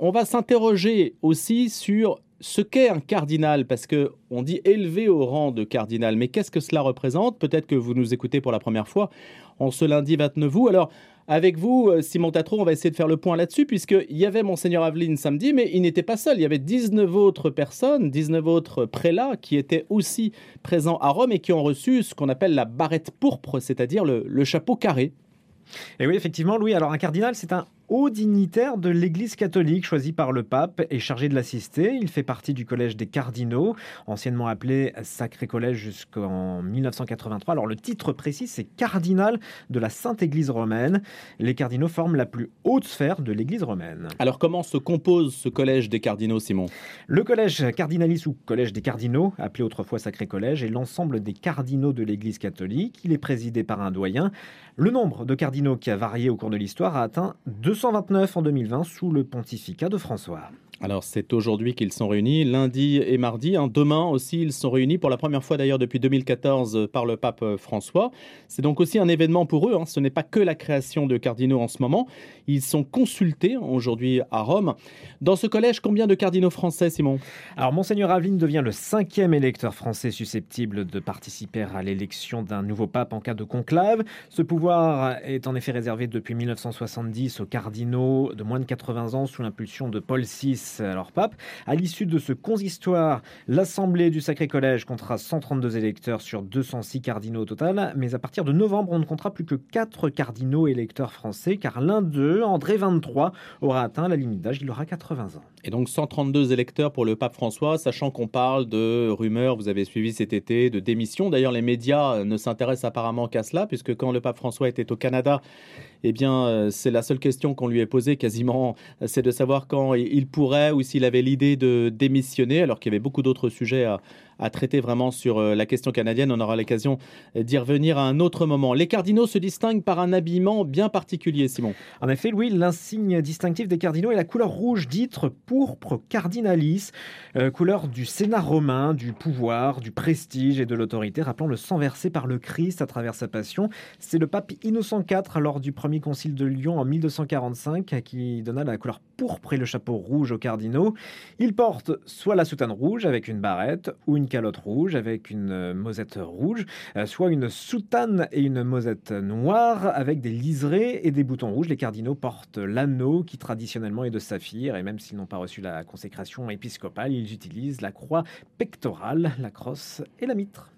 On va s'interroger aussi sur ce qu'est un cardinal, parce que on dit élevé au rang de cardinal, mais qu'est-ce que cela représente? Peut-être que vous nous écoutez pour la première fois en ce lundi 29 août. Alors, avec vous, euh, Simon Tatro, on va essayer de faire le point là-dessus, puisqu'il y avait Monseigneur Aveline samedi, mais il n'était pas seul. Il y avait 19 autres personnes, 19 autres prélats qui étaient aussi présents à Rome et qui ont reçu ce qu'on appelle la barrette pourpre, c'est-à-dire le, le chapeau carré. Et oui, effectivement, Louis, alors un cardinal, c'est un haut dignitaire de l'Église catholique choisi par le pape et chargé de l'assister. Il fait partie du collège des cardinaux, anciennement appelé Sacré Collège jusqu'en 1983. Alors le titre précis, c'est cardinal de la Sainte Église romaine. Les cardinaux forment la plus haute sphère de l'Église romaine. Alors comment se compose ce collège des cardinaux, Simon? Le collège cardinalis ou collège des cardinaux, appelé autrefois Sacré Collège, est l'ensemble des cardinaux de l'Église catholique. Il est présidé par un doyen. Le nombre de cardinaux qui a varié au cours de l'histoire a atteint 229 en 2020 sous le pontificat de François. Alors c'est aujourd'hui qu'ils sont réunis, lundi et mardi. Hein. Demain aussi, ils sont réunis pour la première fois d'ailleurs depuis 2014 par le pape euh, François. C'est donc aussi un événement pour eux. Hein. Ce n'est pas que la création de cardinaux en ce moment. Ils sont consultés aujourd'hui à Rome. Dans ce collège, combien de cardinaux français, Simon? Alors Monseigneur Aveline devient le cinquième électeur français susceptible de participer à l'élection d'un nouveau pape en cas de conclave. Ce pouvoir est en effet réservé depuis 1970 aux cardinaux de moins de 80 ans sous l'impulsion de Paul VI alors pape. À l'issue de ce consistoire, l'Assemblée du Sacré Collège comptera 132 électeurs sur 206 cardinaux au total, mais à partir de novembre, on ne comptera plus que 4 cardinaux électeurs français, car l'un d'eux, André 23, aura atteint la limite d'âge, il aura 80 ans. Et donc 132 électeurs pour le pape François, sachant qu'on parle de rumeurs, vous avez suivi cet été, de démission. D'ailleurs, les médias ne s'intéressent apparemment qu'à cela, puisque quand le pape François était au Canada, eh bien, euh, c'est la seule question qu'on lui ait posée quasiment, c'est de savoir quand il pourrait ou s'il avait l'idée de démissionner, alors qu'il y avait beaucoup d'autres sujets à, traiter vraiment sur euh, la question canadienne. On aura l'occasion d'y revenir à un autre moment. Les cardinaux se distinguent par un habillement bien particulier, Simon. En effet, Louis, l'insigne distinctif des cardinaux est la couleur rouge dite pourpre cardinalis, euh, couleur du Sénat romain, du pouvoir, du prestige et de l'autorité, rappelant le sang versé par le Christ à travers sa passion. C'est le pape Innocent IV, lors du premier concile de Lyon en 1245, qui donna la couleur pourpre et le chapeau rouge aux cardinaux. Il porte soit la soutane rouge avec une barrette ou une calotte rouge avec une euh, mosette rouge, euh, soit une soutane et une mosette noire avec des liserés et des boutons rouges. Les cardinaux portent l'anneau qui traditionnellement est de saphir et même s'ils n'ont pas reçu la consécration épiscopale, ils utilisent la croix pectorale, la crosse et la mitre.